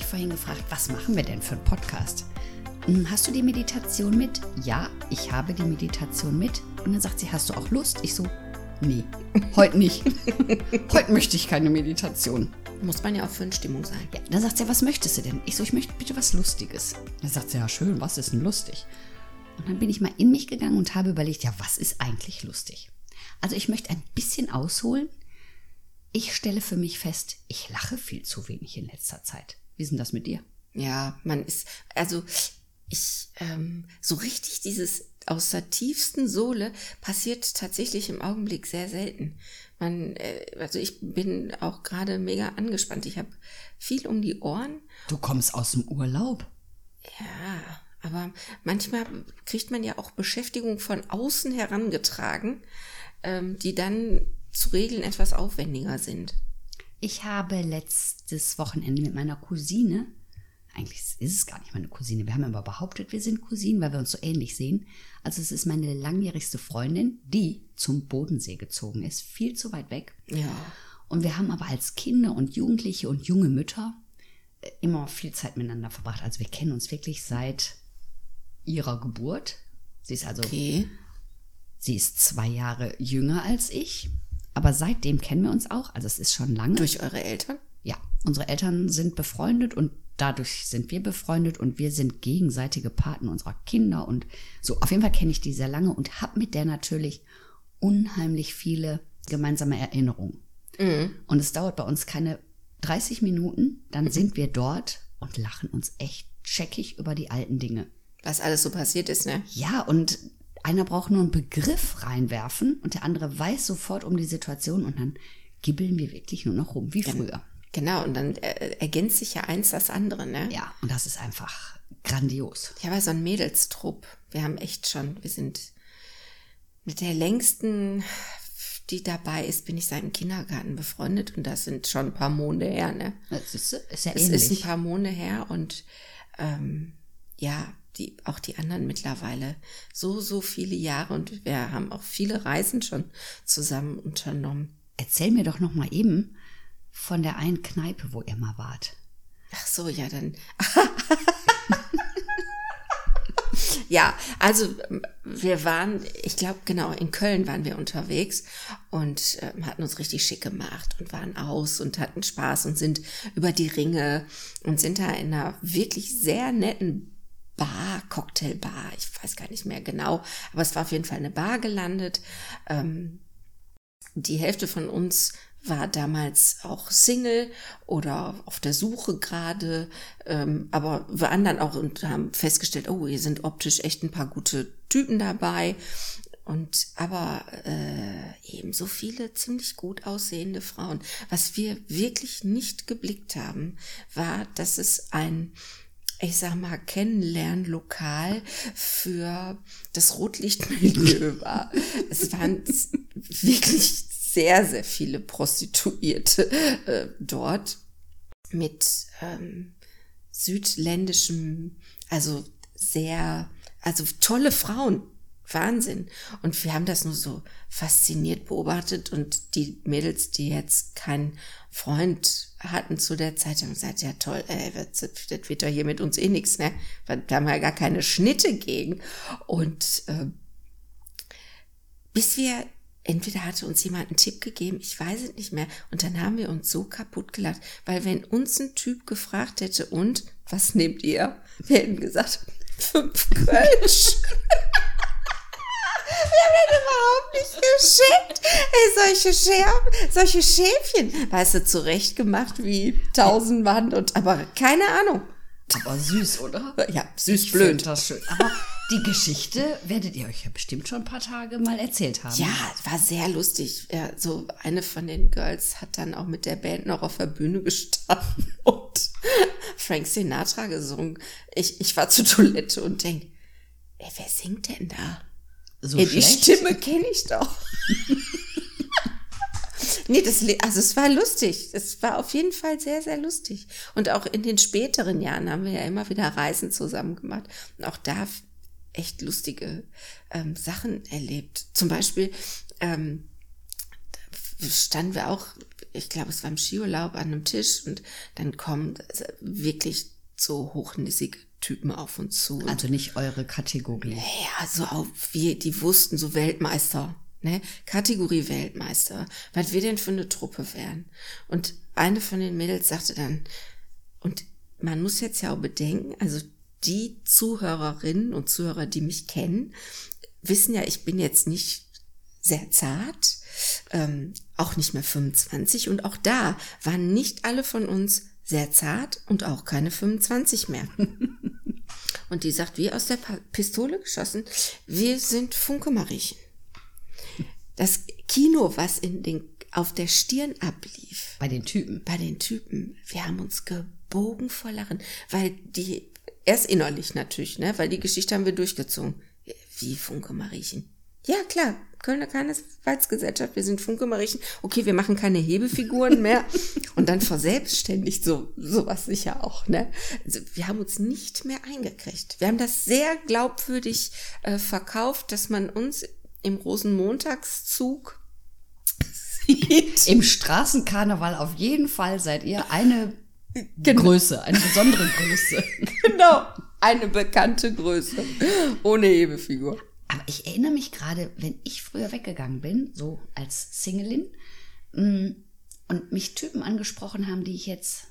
Mich vorhin gefragt, was machen wir denn für einen Podcast? Hm, hast du die Meditation mit? Ja, ich habe die Meditation mit. Und dann sagt sie, hast du auch Lust? Ich so, nee, heute nicht. heute möchte ich keine Meditation. Muss man ja auch für eine Stimmung sein. Ja, dann sagt sie, was möchtest du denn? Ich so, ich möchte bitte was Lustiges. Dann sagt sie, ja schön, was ist denn lustig? Und dann bin ich mal in mich gegangen und habe überlegt, ja, was ist eigentlich lustig? Also ich möchte ein bisschen ausholen. Ich stelle für mich fest, ich lache viel zu wenig in letzter Zeit. Wie ist denn das mit dir? Ja, man ist, also ich, ähm, so richtig dieses aus der tiefsten Sohle passiert tatsächlich im Augenblick sehr selten. Man, äh, also ich bin auch gerade mega angespannt. Ich habe viel um die Ohren. Du kommst aus dem Urlaub. Ja, aber manchmal kriegt man ja auch Beschäftigung von außen herangetragen, ähm, die dann zu Regeln etwas aufwendiger sind. Ich habe letztes Wochenende mit meiner Cousine eigentlich ist es gar nicht meine Cousine. Wir haben aber behauptet, wir sind Cousinen, weil wir uns so ähnlich sehen. Also es ist meine langjährigste Freundin, die zum Bodensee gezogen ist, viel zu weit weg. Ja. Und wir haben aber als Kinder und Jugendliche und junge Mütter äh, immer viel Zeit miteinander verbracht. Also wir kennen uns wirklich seit ihrer Geburt. Sie ist also, okay. sie ist zwei Jahre jünger als ich. Aber seitdem kennen wir uns auch. Also es ist schon lange. Durch eure Eltern? Ja, unsere Eltern sind befreundet und dadurch sind wir befreundet und wir sind gegenseitige Paten unserer Kinder und so. Auf jeden Fall kenne ich die sehr lange und habe mit der natürlich unheimlich viele gemeinsame Erinnerungen. Mhm. Und es dauert bei uns keine 30 Minuten, dann mhm. sind wir dort und lachen uns echt checkig über die alten Dinge. Was alles so passiert ist, ne? Ja, und einer braucht nur einen Begriff reinwerfen und der andere weiß sofort um die Situation und dann gibbeln wir wirklich nur noch rum, wie früher. Genau, und dann äh, ergänzt sich ja eins das andere, ne? Ja, und das ist einfach grandios. Ich habe so einen Mädelstrupp. Wir haben echt schon, wir sind mit der längsten, die dabei ist, bin ich seit dem Kindergarten befreundet und das sind schon ein paar Monde her, ne? Das ist, ist ja es ähnlich. ist ein paar Monde her und ähm, ja, die, auch die anderen mittlerweile so, so viele Jahre und wir haben auch viele Reisen schon zusammen unternommen. Erzähl mir doch noch mal eben, von der einen Kneipe, wo ihr mal wart. Ach so, ja, dann. ja, also wir waren, ich glaube genau, in Köln waren wir unterwegs und äh, hatten uns richtig schick gemacht und waren aus und hatten Spaß und sind über die Ringe und sind da in einer wirklich sehr netten Bar, Cocktailbar, ich weiß gar nicht mehr genau, aber es war auf jeden Fall eine Bar gelandet. Ähm, die Hälfte von uns war damals auch Single oder auf der Suche gerade, ähm, aber wir anderen auch und haben festgestellt, oh, hier sind optisch echt ein paar gute Typen dabei. Und aber äh, eben so viele ziemlich gut aussehende Frauen. Was wir wirklich nicht geblickt haben, war, dass es ein ich sag mal, Kennenlernlokal für das Rotlichtmilieu war. es waren wirklich sehr, sehr viele Prostituierte äh, dort mit ähm, südländischem, also sehr, also tolle Frauen. Wahnsinn. Und wir haben das nur so fasziniert beobachtet und die Mädels, die jetzt keinen Freund hatten zu der Zeit, haben gesagt, ja toll, ey, das, das wird doch hier mit uns eh nichts, ne? Da haben wir ja gar keine Schnitte gegen. Und äh, bis wir entweder hatte uns jemand einen Tipp gegeben, ich weiß es nicht mehr, und dann haben wir uns so kaputt gelacht, weil wenn uns ein Typ gefragt hätte, und was nehmt ihr? Wir hätten gesagt, fünf Kölsch. Wir haben das überhaupt nicht geschickt. Ey, solche Scherben, solche Schäfchen, weißt du, zurechtgemacht wie tausendwand und, aber keine Ahnung. Aber süß, oder? Ja, süß ich blöd. das schön. Aber Die Geschichte werdet ihr euch ja bestimmt schon ein paar Tage mal erzählt haben. Ja, war sehr lustig. Ja, so eine von den Girls hat dann auch mit der Band noch auf der Bühne gestanden und Frank Sinatra gesungen. Ich, ich war zur Toilette und denk, ey, wer singt denn da? So ey, die? Stimme kenne ich doch. nee, das, also es war lustig. Es war auf jeden Fall sehr, sehr lustig. Und auch in den späteren Jahren haben wir ja immer wieder Reisen zusammen gemacht. Und auch da echt lustige ähm, Sachen erlebt. Zum Beispiel ähm, standen wir auch, ich glaube, es war im Skiurlaub an einem Tisch und dann kommen wirklich so hochnäsige Typen auf uns zu. Also nicht eure Kategorie. Ja, so auch wir, die wussten, so Weltmeister, ne? Kategorie Weltmeister, was wir denn für eine Truppe wären. Und eine von den Mädels sagte dann, und man muss jetzt ja auch bedenken, also die Zuhörerinnen und Zuhörer, die mich kennen, wissen ja, ich bin jetzt nicht sehr zart, ähm, auch nicht mehr 25 und auch da waren nicht alle von uns sehr zart und auch keine 25 mehr. Und die sagt, wie aus der Pistole geschossen, wir sind Funke Mariechen. Das Kino, was in den, auf der Stirn ablief, Bei den Typen. bei den Typen, wir haben uns gebogen vor Lachen, weil die, erst innerlich natürlich, ne, weil die Geschichte haben wir durchgezogen. Wie Funke Mariechen. Ja, klar, Kölner Karnevalsgesellschaft, wir sind Funke Mariechen. Okay, wir machen keine Hebefiguren mehr. Und dann verselbstständigt so, sowas sicher auch, ne. Also, wir haben uns nicht mehr eingekriegt. Wir haben das sehr glaubwürdig äh, verkauft, dass man uns im Rosenmontagszug sieht. Im Straßenkarneval auf jeden Fall seid ihr eine Größe, eine besondere Größe. Genau, eine bekannte Größe. Ohne Hebefigur. Aber ich erinnere mich gerade, wenn ich früher weggegangen bin, so als Singlin, mh, und mich Typen angesprochen haben, die ich jetzt,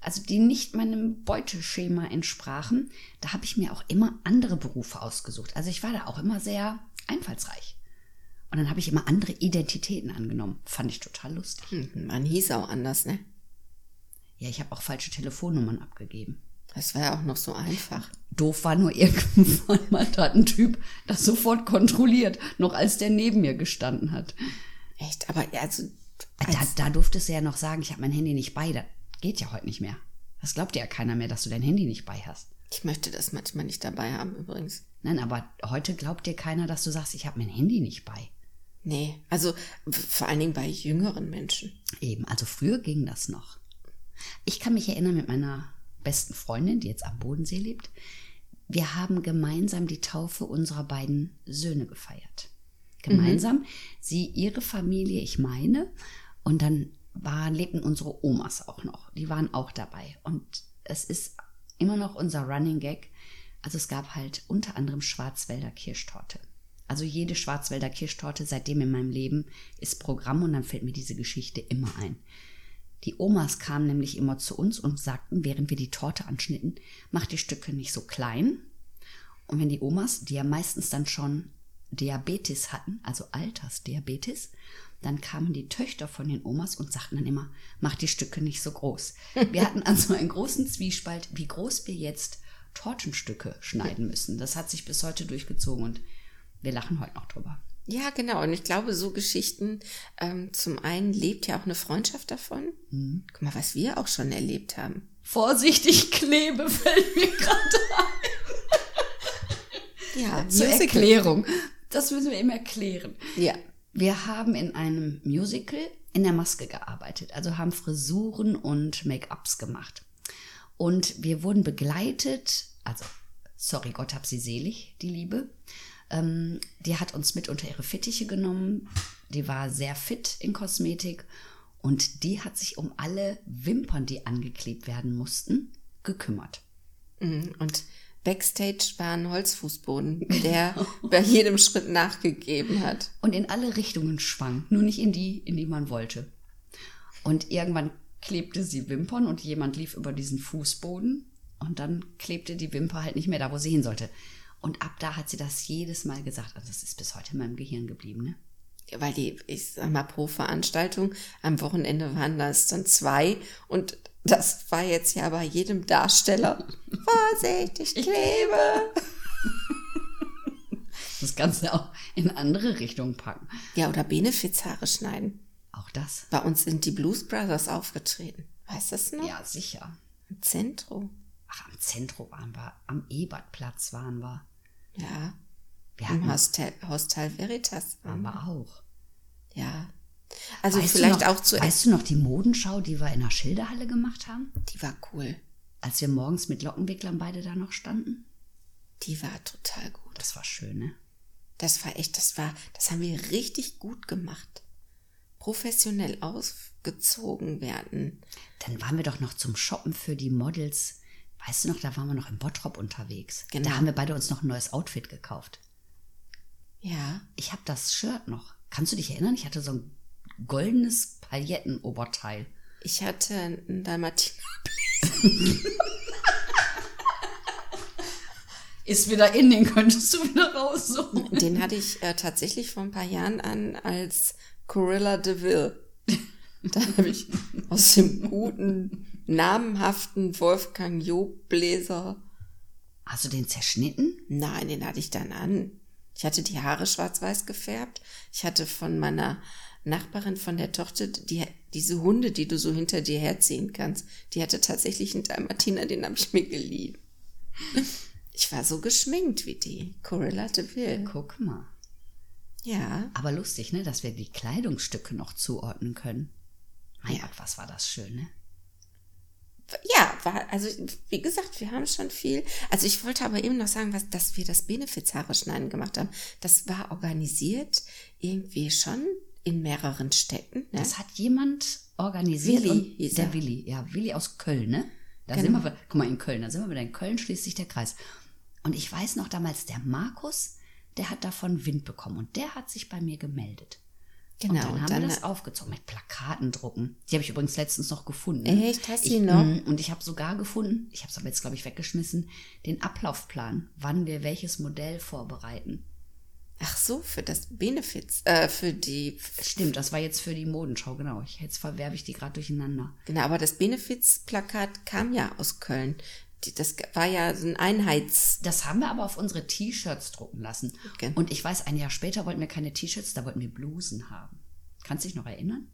also die nicht meinem Beuteschema entsprachen, da habe ich mir auch immer andere Berufe ausgesucht. Also ich war da auch immer sehr einfallsreich. Und dann habe ich immer andere Identitäten angenommen. Fand ich total lustig. Hm, Man hieß auch anders, ne? Ja, ich habe auch falsche Telefonnummern abgegeben. Das war ja auch noch so einfach. Doof war nur irgendwann mal da ein Typ das sofort kontrolliert, noch als der neben mir gestanden hat. Echt, aber ja, also, Da, da durftest du ja noch sagen, ich habe mein Handy nicht bei. Das geht ja heute nicht mehr. Das glaubt ja keiner mehr, dass du dein Handy nicht bei hast. ich möchte das manchmal nicht dabei haben übrigens. Nein, aber heute glaubt dir keiner, dass du sagst, ich habe mein Handy nicht bei. Nee, also vor allen Dingen bei jüngeren Menschen. Eben, also früher ging das noch. Ich kann mich erinnern mit meiner besten Freundin, die jetzt am Bodensee lebt. Wir haben gemeinsam die Taufe unserer beiden Söhne gefeiert. Gemeinsam. Sie, ihre Familie, ich meine. Und dann waren, lebten unsere Omas auch noch. Die waren auch dabei. Und es ist immer noch unser Running Gag. Also es gab halt unter anderem Schwarzwälder Kirschtorte. Also jede Schwarzwälder Kirschtorte seitdem in meinem Leben ist Programm und dann fällt mir diese Geschichte immer ein. Die Omas kamen nämlich immer zu uns und sagten, während wir die Torte anschnitten, mach die Stücke nicht so klein. Und wenn die Omas, die ja meistens dann schon Diabetes hatten, also Altersdiabetes, dann kamen die Töchter von den Omas und sagten dann immer, mach die Stücke nicht so groß. Wir hatten also einen großen Zwiespalt, wie groß wir jetzt Tortenstücke schneiden müssen. Das hat sich bis heute durchgezogen und wir lachen heute noch drüber. Ja, genau. Und ich glaube, so Geschichten, ähm, zum einen lebt ja auch eine Freundschaft davon. Guck mal, was wir auch schon erlebt haben. Vorsichtig klebe fällt mir gerade Ja, Zur. Erklärung. Das müssen wir eben erklären. Ja. Wir haben in einem Musical in der Maske gearbeitet, also haben Frisuren und Make-ups gemacht. Und wir wurden begleitet, also, sorry, Gott hab sie selig, die Liebe. Ähm, die hat uns mit unter ihre Fittiche genommen. Die war sehr fit in Kosmetik und die hat sich um alle Wimpern, die angeklebt werden mussten, gekümmert. Mhm. Und Backstage war ein Holzfußboden, der bei jedem Schritt nachgegeben hat. und in alle Richtungen schwang, nur nicht in die, in die man wollte. Und irgendwann klebte sie Wimpern und jemand lief über diesen Fußboden und dann klebte die Wimper halt nicht mehr da, wo sie hin sollte. Und ab da hat sie das jedes Mal gesagt. Also das ist bis heute in meinem Gehirn geblieben, ne? Weil die, ich sag mal, pro Veranstaltung am Wochenende waren das dann zwei und das war jetzt ja bei jedem Darsteller. Vorsicht, ich klebe. Das Ganze auch in andere Richtungen packen. Ja, oder Benefizhaare schneiden. Auch das. Bei uns sind die Blues Brothers aufgetreten. Weißt du das noch? Ja, sicher. Im Zentrum. Ach, am Zentrum waren wir, am Ebertplatz waren wir. Ja. Wir Im hatten, Hostel, Hostel Veritas. wir auch. Ja. Also Weißt vielleicht noch, auch zu. Weißt du noch die Modenschau, die wir in der Schilderhalle gemacht haben? Die war cool. Als wir morgens mit Lockenwicklern beide da noch standen? Die war total gut. Das war schön, ne? Das war echt, das war, das haben wir richtig gut gemacht. Professionell ausgezogen werden. Dann waren wir doch noch zum Shoppen für die Models. Weißt du noch, da waren wir noch im Bottrop unterwegs. Genau. Da haben wir beide uns noch ein neues Outfit gekauft. Ja. Ich habe das Shirt noch. Kannst du dich erinnern? Ich hatte so ein goldenes Paillettenoberteil. Ich hatte einen Dalmatiner. Ist wieder in, den könntest du wieder raussuchen. Den hatte ich äh, tatsächlich vor ein paar Jahren an als Corilla de Ville. Da habe ich aus dem guten, namenhaften Wolfgang Job Bläser. Hast du den zerschnitten? Nein, den hatte ich dann an. Ich hatte die Haare schwarz-weiß gefärbt. Ich hatte von meiner Nachbarin, von der Tochter, die, diese Hunde, die du so hinter dir herziehen kannst, die hatte tatsächlich einen Dalmatiner, den habe ich mir geliehen. Ich war so geschminkt wie die. Corilla de Ville. Guck mal. Ja. Aber lustig, ne, dass wir die Kleidungsstücke noch zuordnen können. Mein. Gott, was war das schön, ne? Ja, war, also wie gesagt, wir haben schon viel. Also ich wollte aber eben noch sagen, was, dass wir das Benefizhaare schneiden gemacht haben. Das war organisiert irgendwie schon in mehreren Städten. Ne? Das hat jemand organisiert. Willi und hieß der er. Willi, ja, Willi aus Köln, ne? Da Genau. sind wir, guck mal, in Köln, da sind wir wieder in Köln, schließt sich der Kreis. Und ich weiß noch damals, der Markus, der hat davon Wind bekommen und der hat sich bei mir gemeldet. Genau. Und dann haben dann, wir das aufgezogen mit Plakaten drucken. Die habe ich übrigens letztens noch gefunden. Echt? Hast du die noch? mm, Und ich habe sogar gefunden, ich habe es aber jetzt, glaube ich, weggeschmissen, den Ablaufplan, wann wir welches Modell vorbereiten. ach so, für das Benefiz, äh, für die, Stimmt, das war jetzt für die Modenschau, genau. Ich, jetzt verwerbe ich die gerade durcheinander. genau, aber das Benefiz-Plakat kam ja aus Köln. Das war ja so ein Einheits, Das haben wir aber auf unsere T-Shirts drucken lassen. Okay. Und ich weiß, ein Jahr später wollten wir keine T-Shirts, da wollten wir Blusen haben. Kannst du dich noch erinnern?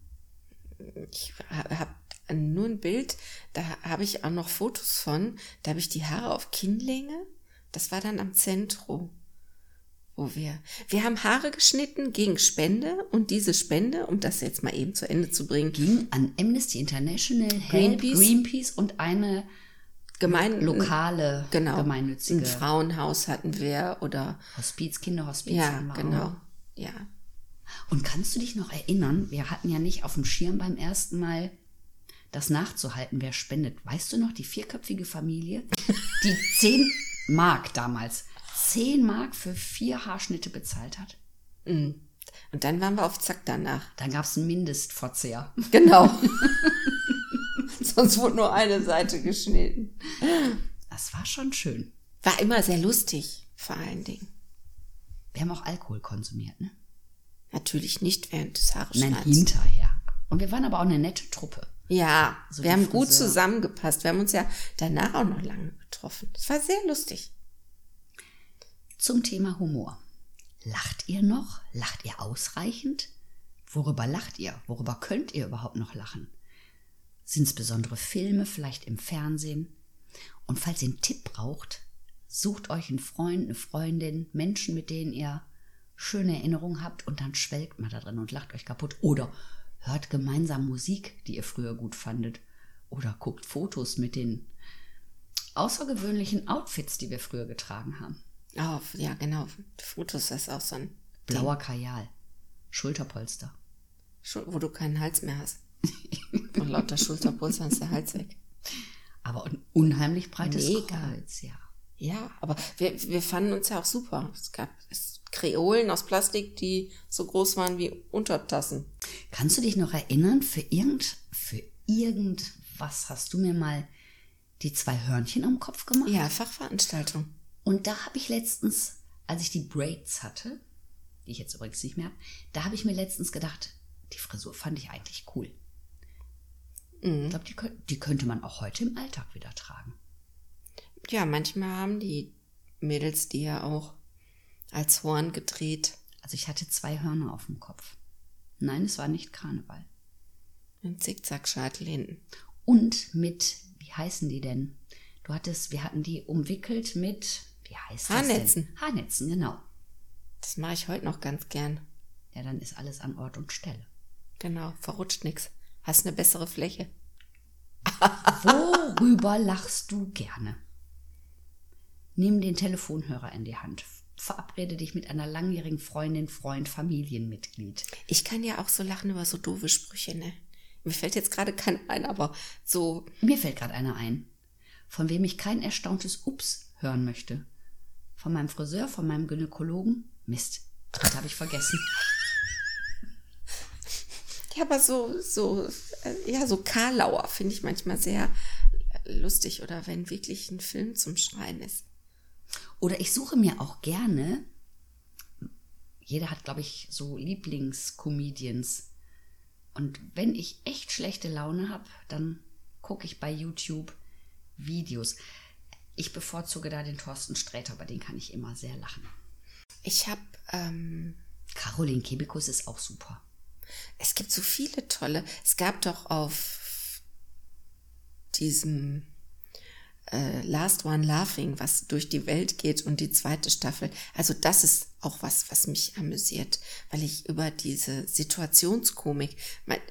ich habe nur ein Bild, da habe ich auch noch Fotos von, da habe ich die Haare auf Kinnlänge, das war dann am Zentrum, wo wir, wir haben Haare geschnitten gegen Spende und diese Spende, um das jetzt mal eben zu Ende zu bringen, Ging an Amnesty International, Help, Greenpeace. Greenpeace und eine gemein, lokale genau, gemeinnützige ein Frauenhaus hatten wir oder, Hospiz, Kinderhospiz. ja, haben wir genau, auch. ja. Und kannst du dich noch erinnern, wir hatten ja nicht auf dem Schirm beim ersten Mal das nachzuhalten, wer spendet. Weißt du noch, die vierköpfige Familie, die 10 Mark damals, 10 Mark für vier Haarschnitte bezahlt hat? Und dann waren wir auf Zack danach. Dann gab es einen Mindestverzehr. Genau. Sonst wurde nur eine Seite geschnitten. Das war schon schön. War immer sehr lustig, vor allen Dingen. Wir haben auch Alkohol konsumiert, ne? Natürlich nicht während des Nein, Haareschneidens. hinterher. Und wir waren aber auch eine nette Truppe. Ja, So wir haben gut Friseur. zusammengepasst. Wir haben uns ja danach auch noch lange getroffen. Es war sehr lustig. Zum Thema Humor. Lacht ihr noch? Lacht ihr ausreichend? Worüber lacht ihr? Worüber könnt ihr überhaupt noch lachen? Sind es besondere Filme, vielleicht im Fernsehen? Und falls ihr einen Tipp braucht, sucht euch einen Freund, eine Freundin, Menschen, mit denen ihr schöne Erinnerungen habt und dann schwelgt mal da drin und lacht euch kaputt. Oder hört gemeinsam Musik, die ihr früher gut fandet. Oder guckt Fotos mit den außergewöhnlichen Outfits, die wir früher getragen haben. Oh, ja, genau. Fotos ist auch so ein Blauer Kajal. Schulterpolster. Schul- wo du keinen Hals mehr hast. Und lauter Schulterpolster ist der Hals weg. Aber ein unheimlich breites Mega. Kreuz, ja. Ja, aber wir, wir fanden uns ja auch super. Es gab es, Kreolen aus Plastik, die so groß waren wie Untertassen. Kannst du dich noch erinnern, für irgend, für irgendwas hast du mir mal die zwei Hörnchen am Kopf gemacht? Ja, Fachveranstaltung. Und da habe ich letztens, als ich die Braids hatte, die ich jetzt übrigens nicht mehr habe, da habe ich mir letztens gedacht, die Frisur fand ich eigentlich cool. Ich glaube, die, die könnte man auch heute im Alltag wieder tragen. Ja, manchmal haben die Mädels die ja auch. als Horn gedreht. Also ich hatte zwei Hörner auf dem Kopf. Nein, es war nicht Karneval. Ein Zickzackscheitel hinten. Und mit, wie heißen die denn? Du hattest, wir hatten die umwickelt mit, wie heißt das Haarnetzen. denn? Haarnetzen, genau. Das mache ich heute noch ganz gern. Ja, dann ist alles an Ort und Stelle. Genau, verrutscht nix. Hast eine bessere Fläche. Worüber lachst du gerne? Nimm den Telefonhörer in die Hand. Verabrede dich mit einer langjährigen Freundin, Freund, Familienmitglied. Ich kann ja auch so lachen über so doofe Sprüche, ne? Mir fällt jetzt gerade kein ein, aber so, Mir fällt gerade einer ein, von wem ich kein erstauntes Ups hören möchte. Von meinem Friseur, von meinem Gynäkologen. Mist, das habe ich vergessen. Ja, aber so, so, äh, ja, so Karlauer finde ich manchmal sehr lustig oder wenn wirklich ein Film zum Schreien ist. Oder ich suche mir auch gerne, jeder hat, glaube ich, so Lieblingscomedians. Und wenn ich echt schlechte Laune habe, dann gucke ich bei YouTube Videos. Ich bevorzuge da den Thorsten Sträter, bei den kann ich immer sehr lachen. Ich habe, ähm, Caroline Kebekus ist auch super. Es gibt so viele tolle. Es gab doch auf diesem äh, Last One Laughing, was durch die Welt geht und die zweite Staffel. Also das ist auch was, was mich amüsiert, weil ich über diese Situationskomik,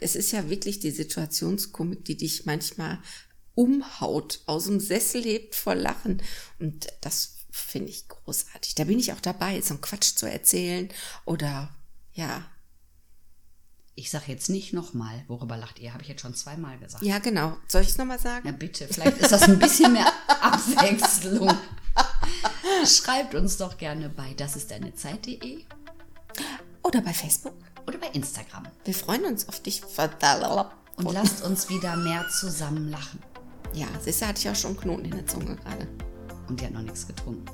es ist ja wirklich die Situationskomik, die dich manchmal umhaut, aus dem Sessel hebt vor Lachen und das finde ich großartig. Da bin ich auch dabei, so einen Quatsch zu erzählen oder ja, Ich sage jetzt nicht nochmal, worüber lacht ihr, habe ich jetzt schon zweimal gesagt. ja genau. Soll ich es nochmal sagen? Ja, bitte, vielleicht ist das ein bisschen mehr Abwechslung. Schreibt uns doch gerne bei das ist deine Zeit.de Oder bei Facebook? oder bei Instagram. Wir freuen uns auf dich. Und lasst uns wieder mehr zusammen lachen. Ja, siehst du, hatte ich auch schon einen Knoten in der Zunge gerade. Und ihr habt noch nichts getrunken.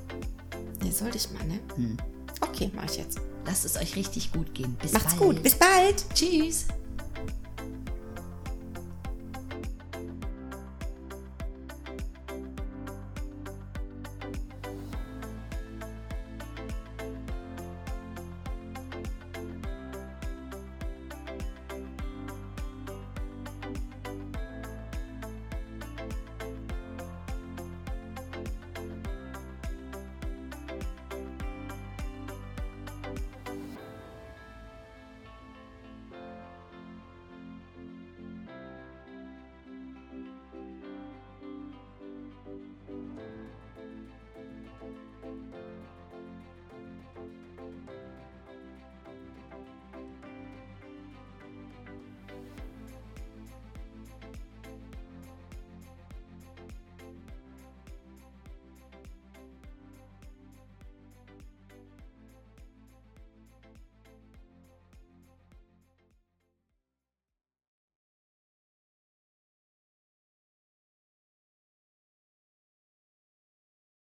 Nee, sollte ich mal, ne? Okay, mach ich jetzt. Lasst es euch richtig gut gehen. Bis Macht's bald. gut. Bis bald. Tschüss.